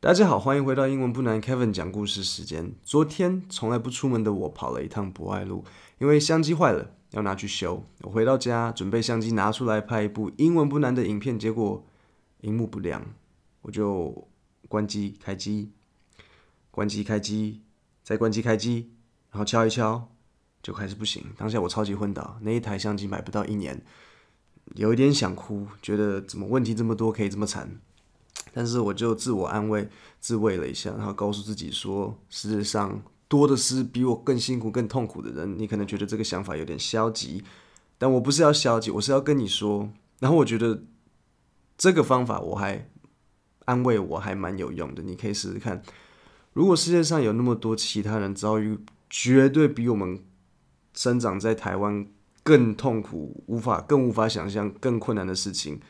大家好，欢迎回到英文不难 Kevin 讲故事时间。昨天从来不出门的我跑了一趟博爱路，因为相机坏了，要拿去修。我回到家，准备相机拿出来拍一部英文不难的影片，结果荧幕不亮，我就关机开机，关机开机，再关机开机，然后敲一敲，就开始不行。当下我超级昏倒，那一台相机买不到一年，有一点想哭，觉得怎么问题这么多，可以这么惨。但是我就自我安慰、自慰了一下，然后告诉自己说：世界上多的是比我更辛苦、更痛苦的人。你可能觉得这个想法有点消极，但我不是要消极，我是要跟你说。然后我觉得这个方法我还安慰我还蛮有用的，你可以试试看。如果世界上有那么多其他人遭遇绝对比我们生长在台湾更痛苦、无法更无法想象、更困难的事情。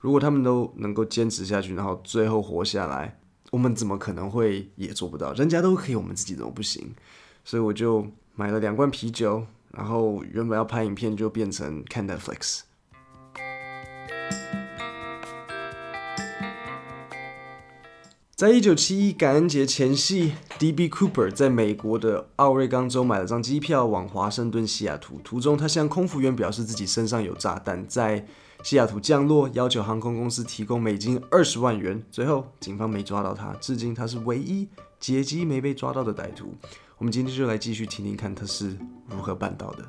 如果他们都能够坚持下去，然后最后活下来，我们怎么可能会也做不到？人家都可以，我们自己怎么不行？所以我就买了两罐啤酒，然后原本要拍影片，就变成看 Netflix。在一九七一感恩节前夕，D.B. Cooper 在美国的奥瑞冈州买了张机票往华盛顿西雅图，途中他向空服员表示自己身上有炸弹，在西雅图降落，要求航空公司提供美金二十万元。最后，警方没抓到他，至今他是唯一劫机没被抓到的歹徒。我们今天就来继续听听看他是如何办到的。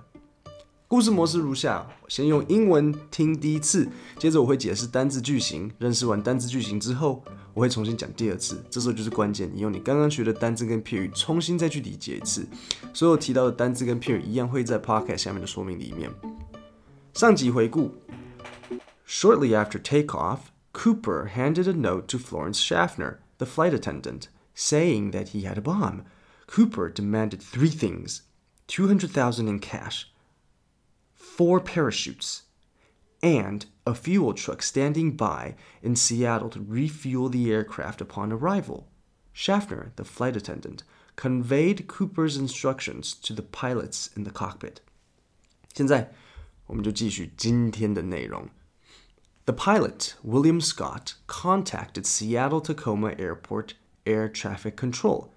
故事模式如下：先用英文听第一次，接着我会解释单字句型。认识完单字句型之后，我会重新讲第二次。这时候就是关键，你用你刚刚学的单字跟片语重新再去理解一次。所有提到的单字跟片语一样会在 podcast 下面的说明里面。上集回顾 ：Shortly after takeoff, Cooper handed a note to Florence Schaffner, the flight attendant, saying that he had a bomb. Cooper demanded three things: two hundred thousand in cash four parachutes, and a fuel truck standing by in Seattle to refuel the aircraft upon arrival. Schaffner, the flight attendant, conveyed Cooper's instructions to the pilots in the cockpit. 现在我们就继续今天的内容。 The pilot, William Scott, contacted Seattle Tacoma Airport Air Traffic Control,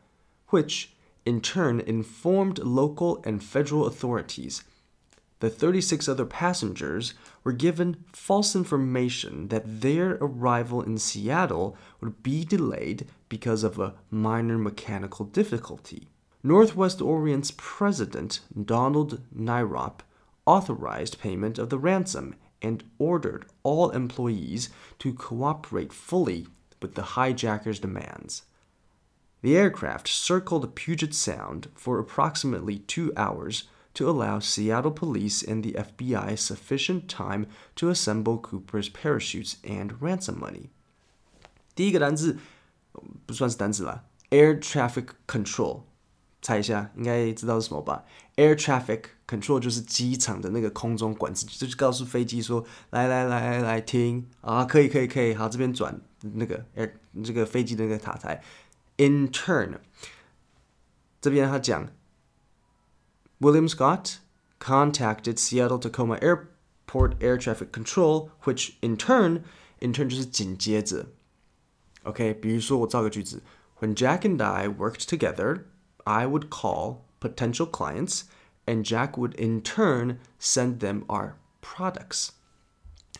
which in turn informed local and federal authorities the 36 other passengers were given false information that their arrival in Seattle would be delayed because of a minor mechanical difficulty. Northwest Orient's president, Donald Nyrop, authorized payment of the ransom and ordered all employees to cooperate fully with the hijackers' demands. The aircraft circled Puget Sound for approximately two hours to allow Seattle police and the FBI sufficient time to assemble Cooper's parachutes and ransom money. 第一个单字不算是单字啦，air traffic control， 猜一下，应该知道是什么吧？air traffic control 就是机场的那个空中管制，就是告诉飞机说，来来来来来停啊，可以可以可以，好这边转那个 air 这个飞机的那个塔台。In turn，这边他讲 William Scott contacted Seattle Tacoma Airport Air Traffic Control, which in turn in turn 就是紧接着。OK，比如说我造个句子：When Jack and I worked together, I would call potential clients, and Jack would in turn send them our products.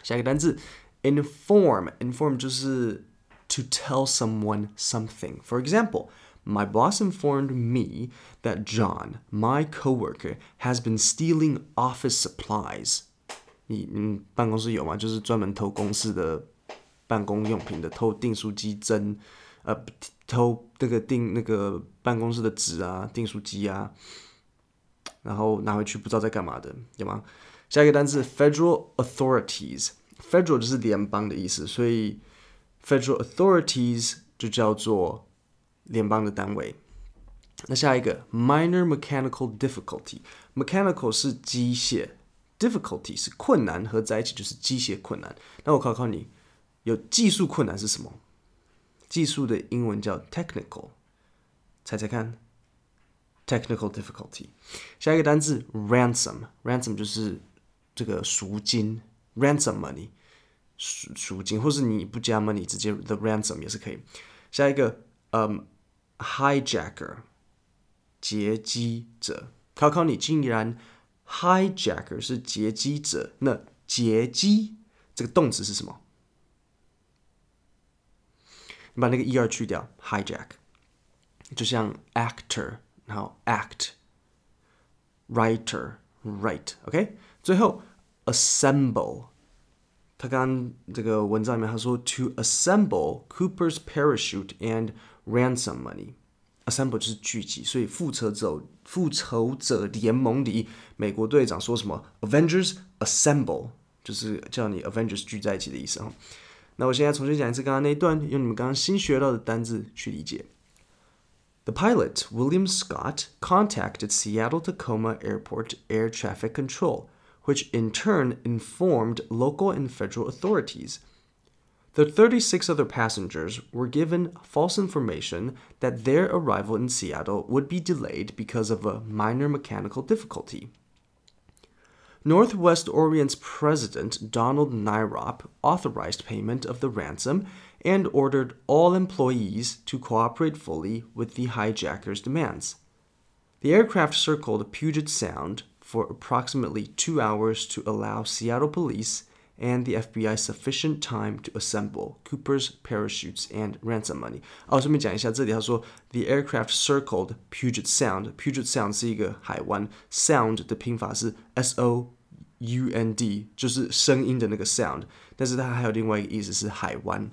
下一个单词，inform。inform 就是 to tell someone something. For example my boss informed me that John, my coworker, has been stealing office supplies. 你嗯，办公室有吗？就是专门偷公司的办公用品的，偷订书机针，呃， 偷那个订那个办公室的纸啊，订书机啊，然后拿回去不知道在干嘛的，有吗？下一个单词 federal authorities，federal 就是联邦的意思，所以 federal authorities 就叫做联邦的单位。那下一个 minor mechanical difficulty，mechanical 是机械，difficulty 是困难，合在一起就是机械困难。那我考考你，有技术困难是什么？技术的英文叫 technical，猜猜看，technical difficulty。下一个单字 ransom，ransom 就是这个赎金，ransom money，赎赎金，或是你不加 money，直接 the ransom 也是可以。下一个，嗯，hijacker，劫机者。考考你，竟然 hijacker 是劫机者，那劫机这个动词是什么？你把那个 er 去掉，hijack，就像 actor，然后 act，writer，write，OK，最后 assemble。他刚这个文章里面他说，to assemble Cooper's parachute and ransom money。assemble 就是聚集，所以复仇者复仇者联盟里，美国队长说什么？Avengers assemble，就是叫你 Avengers 聚在一起的意思哈。那我现在重新讲一次刚刚那一段，用你们刚刚新学到的单字去理解。The pilot, William Scott, contacted Seattle Tacoma Airport Air Traffic Control which in turn informed local and federal authorities. The 36 other passengers were given false information that their arrival in Seattle would be delayed because of a minor mechanical difficulty. Northwest Orient's president, Donald Nyrop, authorized payment of the ransom and ordered all employees to cooperate fully with the hijackers' demands. The aircraft circled Puget Sound, for approximately two hours to allow Seattle police and the FBI sufficient time to assemble Cooper's parachutes and ransom money. 哦，顺便讲一下，这里他说 the aircraft circled Puget Sound. Puget Sound 是一个海湾，sound 的拼法是 S O U N D，就是声音的那个 sound，但是它还有另外一个意思是海湾。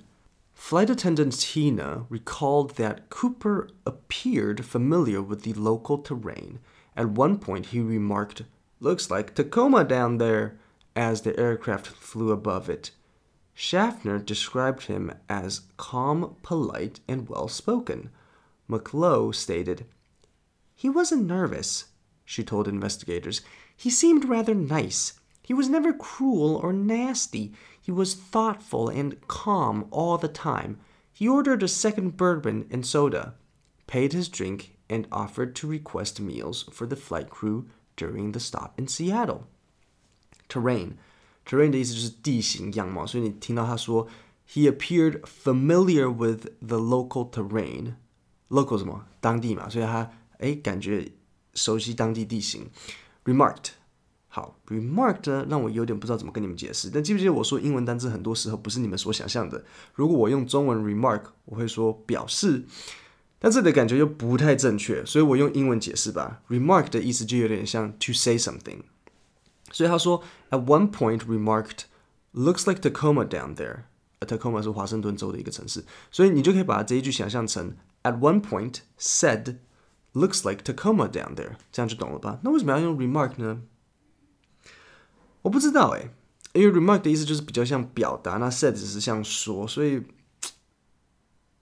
Flight attendant Tina recalled that Cooper appeared familiar with the local terrain at one point, he remarked, Looks like Tacoma down there, as the aircraft flew above it. Schaffner described him as calm, polite, and well spoken. Mucklow stated, He wasn't nervous, she told investigators. He seemed rather nice. He was never cruel or nasty. He was thoughtful and calm all the time. He ordered a second bourbon and soda, paid his drink, and offered to request meals for the flight crew during the stop in Seattle. Terrain, terrain 的意思就是地形样貌，所以你听到他说 he appeared familiar with the local terrain。local 什么？当地嘛，所以他哎感觉熟悉当地地形。remarked 好，remarked 让我有点不知道怎么跟你们解释。但记不记得我说英文单词很多时候不是你们所想象的？如果我用中文 remark，我会说表示。但这里的感觉又不太正确，所以我用英文解释吧。Remark 的意思就有点像 to say something，所以他说 at one point remarked looks like Tacoma down there。Tacoma 是华盛顿州的一个城市，所以你就可以把这一句想象成 at one point said looks like Tacoma down there，这样就懂了吧？那为什么要用 remark 呢？我不知道哎，因为 remark 的意思就是比较像表达，那 said 只是像说，所以。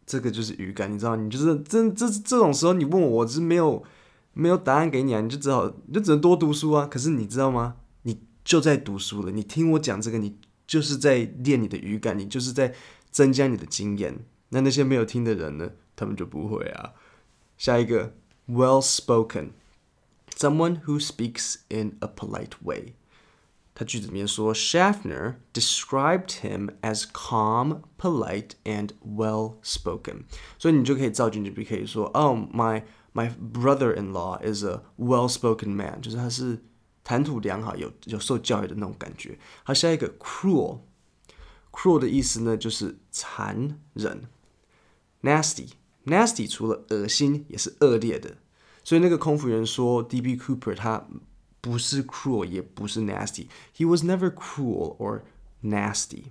这个就是语感，你知道，你就是这这这种时候，你问我，我是没有没有答案给你啊，你就只好你就只能多读书啊。可是你知道吗？你就在读书了，你听我讲这个，你就是在练你的语感，你就是在增加你的经验。那那些没有听的人呢，他们就不会啊。下一个，well spoken，someone who speaks in a polite way。他句子里面说，Schaffner described him as calm, polite, and well-spoken。所以你就可以造句，你就可以说，Oh, my my brother-in-law is a well-spoken man，就是他是 谈吐良好、有有受教育的那种感觉。好，下一个 cruel，cruel 的意思呢就是残忍。nasty，nasty 除了恶心也是恶劣的。所以那个空服员说，D.B. Cooper 他不是 cruel，也不是 nasty。He was never cruel or nasty。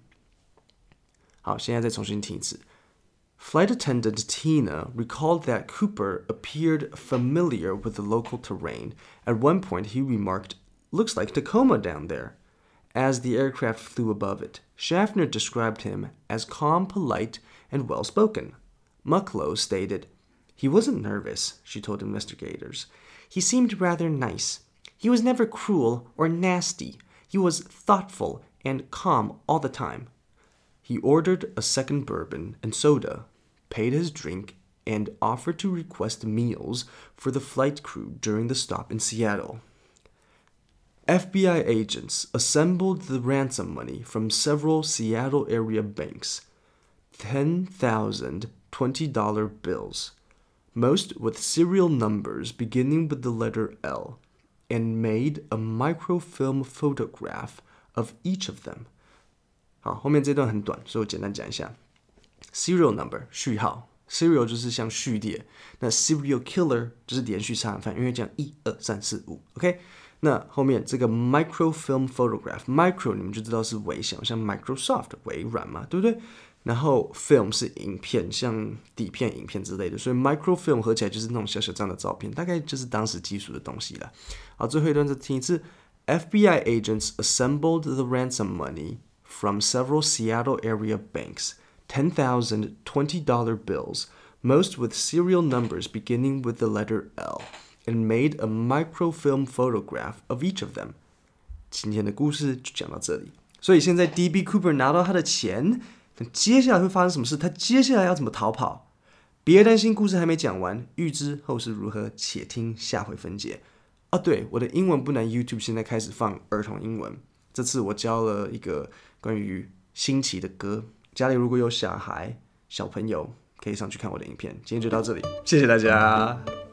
好，现在再重新听一次。Flight attendant Tina recalled that Cooper appeared familiar with the local terrain. At one point, he remarked, Looks like Tacoma down there. As the aircraft flew above it, Schaffner described him as calm, polite, and well spoken. Mucklow stated, He wasn't nervous, she told investigators. He seemed rather nice. He was never cruel or nasty. He was thoughtful and calm all the time. He ordered a second bourbon and soda, paid his drink, and offered to request meals for the flight crew during the stop in Seattle. FBI agents assembled the ransom money from several Seattle area banks. 10,000 $20 bills, most with serial numbers beginning with the letter L, and made a microfilm photograph of each of them. 好，后面这段很短，所以我简单讲一下。Serial number 序号，serial 就是像序列，那 serial killer 就是连续杀人犯，因为讲一二三四五，OK。 那后面这个 microfilm photograph，micro 你们就知道是微小，像 Microsoft 微软嘛，对不对？然后 film 是影片，像底片、影片之类的，所以 microfilm 合起来就是那种小小这样的照片，大概就是当时技术的东西了。好，最后一段再听一次：FBI agents assembled the ransom money from several Seattle area banks, ten thousand twenty-dollar bills, most with serial numbers beginning with the letter L and made a microfilm photograph of each of them。今天的故事就讲到这里。所以现在 D.B. Cooper 拿到他的钱，那接下来会发生什么事？他接下来要怎么逃跑？别担心，故事还没讲完，预知后事如何，且听下回分解。啊，对，我的英文不难 YouTube 现在开始放儿童英文。这次我教了一个关于新奇的歌，家里如果有小孩、小朋友，可以上去看我的影片。今天就到这里，谢谢大家。